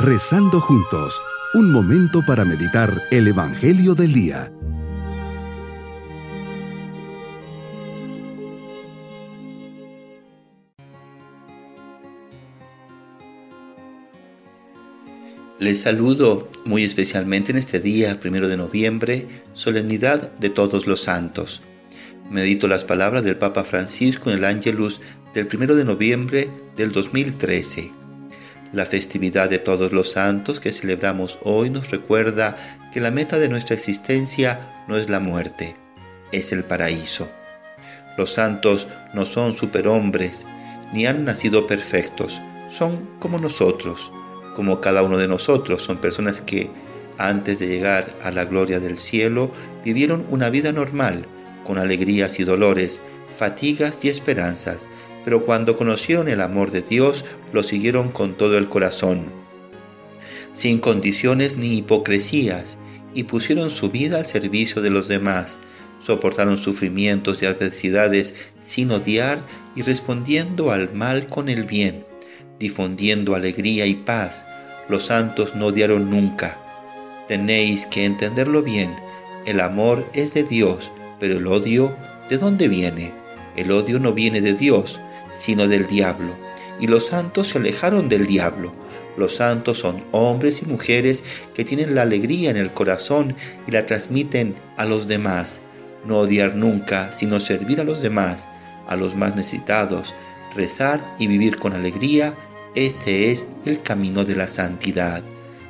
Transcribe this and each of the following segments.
Rezando juntos, un momento para meditar el Evangelio del Día. Les saludo muy especialmente en este día, primero de noviembre, solemnidad de todos los santos. Medito las palabras del Papa Francisco en el Ángelus del primero de noviembre del 2013. La festividad de todos los santos que celebramos hoy nos recuerda que la meta de nuestra existencia no es la muerte, es el paraíso. Los santos no son superhombres, ni han nacido perfectos, son como nosotros, como cada uno de nosotros, son personas que antes de llegar a la gloria del cielo vivieron una vida normal, con alegrías y dolores, fatigas y esperanzas, pero cuando conocieron el amor de Dios lo siguieron con todo el corazón, sin condiciones ni hipocresías, y pusieron su vida al servicio de los demás, soportaron sufrimientos y adversidades sin odiar y respondiendo al mal con el bien, difundiendo alegría y paz. Los santos no odiaron nunca. Tenéis que entenderlo bien, el amor es de Dios, pero el odio, ¿de dónde viene? El odio no viene de Dios, sino del diablo. Y los santos se alejaron del diablo. Los santos son hombres y mujeres que tienen la alegría en el corazón y la transmiten a los demás. No odiar nunca, sino servir a los demás, a los más necesitados, rezar y vivir con alegría. Este es el camino de la santidad.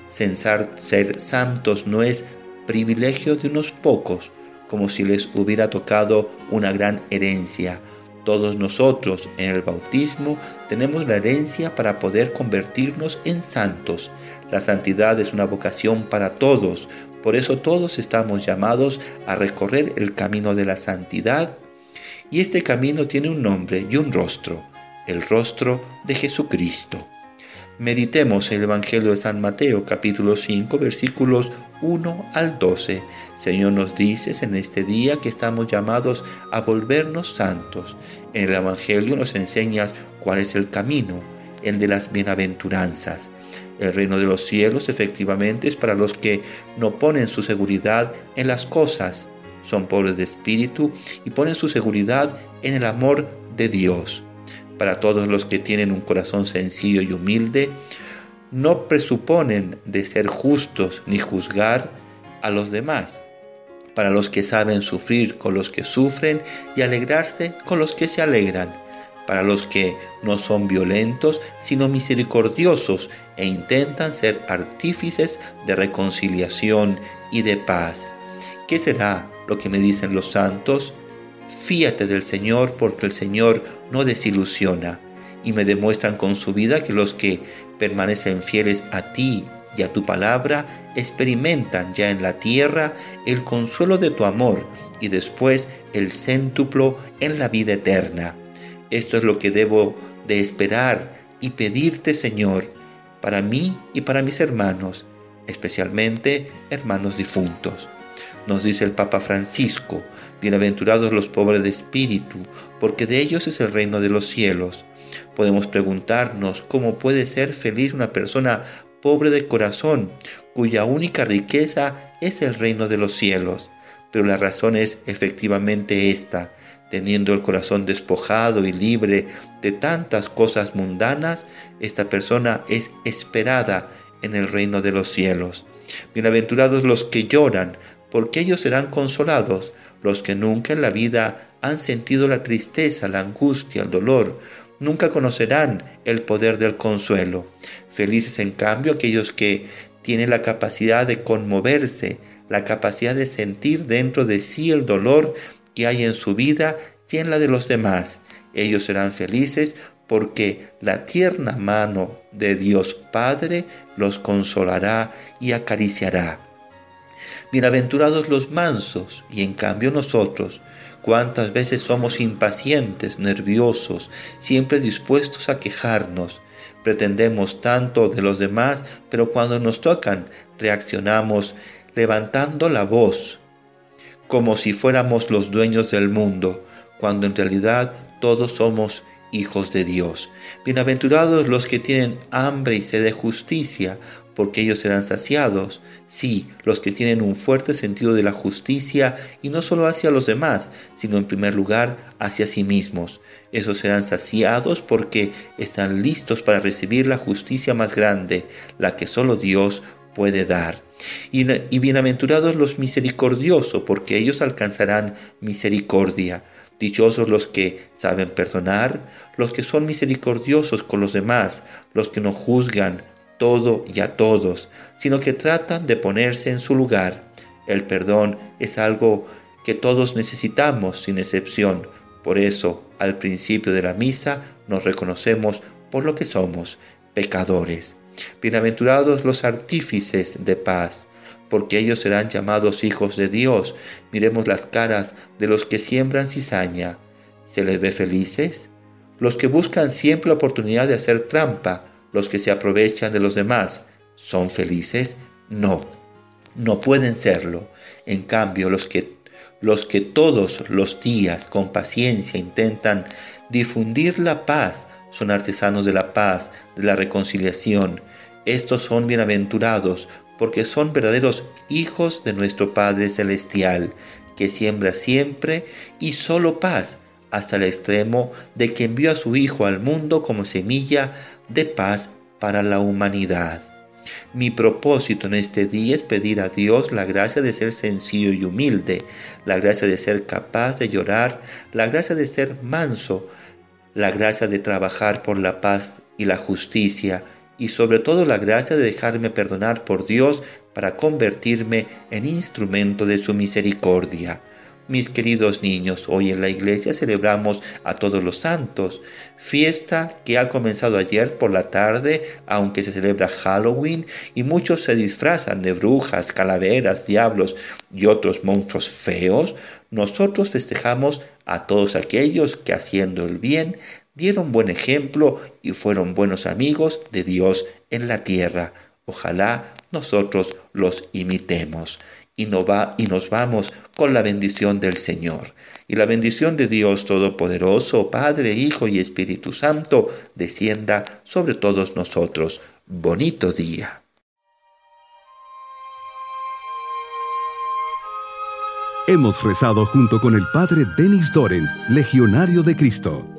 Censar ser santos no es privilegio de unos pocos, como si les hubiera tocado una gran herencia. Todos nosotros en el bautismo tenemos la herencia para poder convertirnos en santos. La santidad es una vocación para todos, por eso todos estamos llamados a recorrer el camino de la santidad. Y este camino tiene un nombre y un rostro, el rostro de Jesucristo. Meditemos el Evangelio de San Mateo capítulo 5 versículos 1 al 12. Señor nos dices en este día que estamos llamados a volvernos santos. En el Evangelio nos enseñas cuál es el camino, el de las bienaventuranzas. El reino de los cielos efectivamente es para los que no ponen su seguridad en las cosas, son pobres de espíritu y ponen su seguridad en el amor de Dios para todos los que tienen un corazón sencillo y humilde, no presuponen de ser justos ni juzgar a los demás, para los que saben sufrir con los que sufren y alegrarse con los que se alegran, para los que no son violentos, sino misericordiosos e intentan ser artífices de reconciliación y de paz. ¿Qué será lo que me dicen los santos? Fíate del Señor porque el Señor no desilusiona y me demuestran con su vida que los que permanecen fieles a ti y a tu palabra experimentan ya en la tierra el consuelo de tu amor y después el céntuplo en la vida eterna. Esto es lo que debo de esperar y pedirte, Señor, para mí y para mis hermanos, especialmente hermanos difuntos. Nos dice el Papa Francisco, bienaventurados los pobres de espíritu, porque de ellos es el reino de los cielos. Podemos preguntarnos cómo puede ser feliz una persona pobre de corazón, cuya única riqueza es el reino de los cielos. Pero la razón es efectivamente esta. Teniendo el corazón despojado y libre de tantas cosas mundanas, esta persona es esperada en el reino de los cielos. Bienaventurados los que lloran, porque ellos serán consolados, los que nunca en la vida han sentido la tristeza, la angustia, el dolor, nunca conocerán el poder del consuelo. Felices en cambio aquellos que tienen la capacidad de conmoverse, la capacidad de sentir dentro de sí el dolor que hay en su vida y en la de los demás. Ellos serán felices porque la tierna mano de Dios Padre los consolará y acariciará. Bienaventurados los mansos, y en cambio nosotros, cuántas veces somos impacientes, nerviosos, siempre dispuestos a quejarnos. Pretendemos tanto de los demás, pero cuando nos tocan, reaccionamos levantando la voz, como si fuéramos los dueños del mundo, cuando en realidad todos somos hijos de Dios. Bienaventurados los que tienen hambre y sed de justicia, porque ellos serán saciados. Sí, los que tienen un fuerte sentido de la justicia, y no solo hacia los demás, sino en primer lugar hacia sí mismos. Esos serán saciados porque están listos para recibir la justicia más grande, la que solo Dios puede dar. Y, bienaventurados los misericordiosos, porque ellos alcanzarán misericordia. Dichosos los que saben perdonar, los que son misericordiosos con los demás, los que no juzgan todo y a todos, sino que tratan de ponerse en su lugar. El perdón es algo que todos necesitamos sin excepción. Por eso, al principio de la misa, nos reconocemos por lo que somos, pecadores. Bienaventurados los artífices de paz, porque ellos serán llamados hijos de Dios. Miremos las caras de los que siembran cizaña. ¿Se les ve felices? Los que buscan siempre la oportunidad de hacer trampa, los que se aprovechan de los demás, ¿son felices? No, no pueden serlo. En cambio, los que, los que todos los días con paciencia intentan difundir la paz, son artesanos de la paz, de la reconciliación. Estos son bienaventurados porque son verdaderos hijos de nuestro Padre Celestial, que siembra siempre y solo paz, hasta el extremo de que envió a su Hijo al mundo como semilla de paz para la humanidad. Mi propósito en este día es pedir a Dios la gracia de ser sencillo y humilde, la gracia de ser capaz de llorar, la gracia de ser manso, la gracia de trabajar por la paz y la justicia, y sobre todo la gracia de dejarme perdonar por Dios para convertirme en instrumento de su misericordia. Mis queridos niños, hoy en la iglesia celebramos a todos los santos, fiesta que ha comenzado ayer por la tarde, aunque se celebra Halloween y muchos se disfrazan de brujas, calaveras, diablos y otros monstruos feos. Nosotros festejamos a todos aquellos que haciendo el bien dieron buen ejemplo y fueron buenos amigos de Dios en la tierra. Ojalá nosotros los imitemos y, nos vamos con la bendición del Señor. Y la bendición de Dios Todopoderoso, Padre, Hijo y Espíritu Santo, descienda sobre todos nosotros. Bonito día. Hemos rezado junto con el Padre Denis Doren, Legionario de Cristo.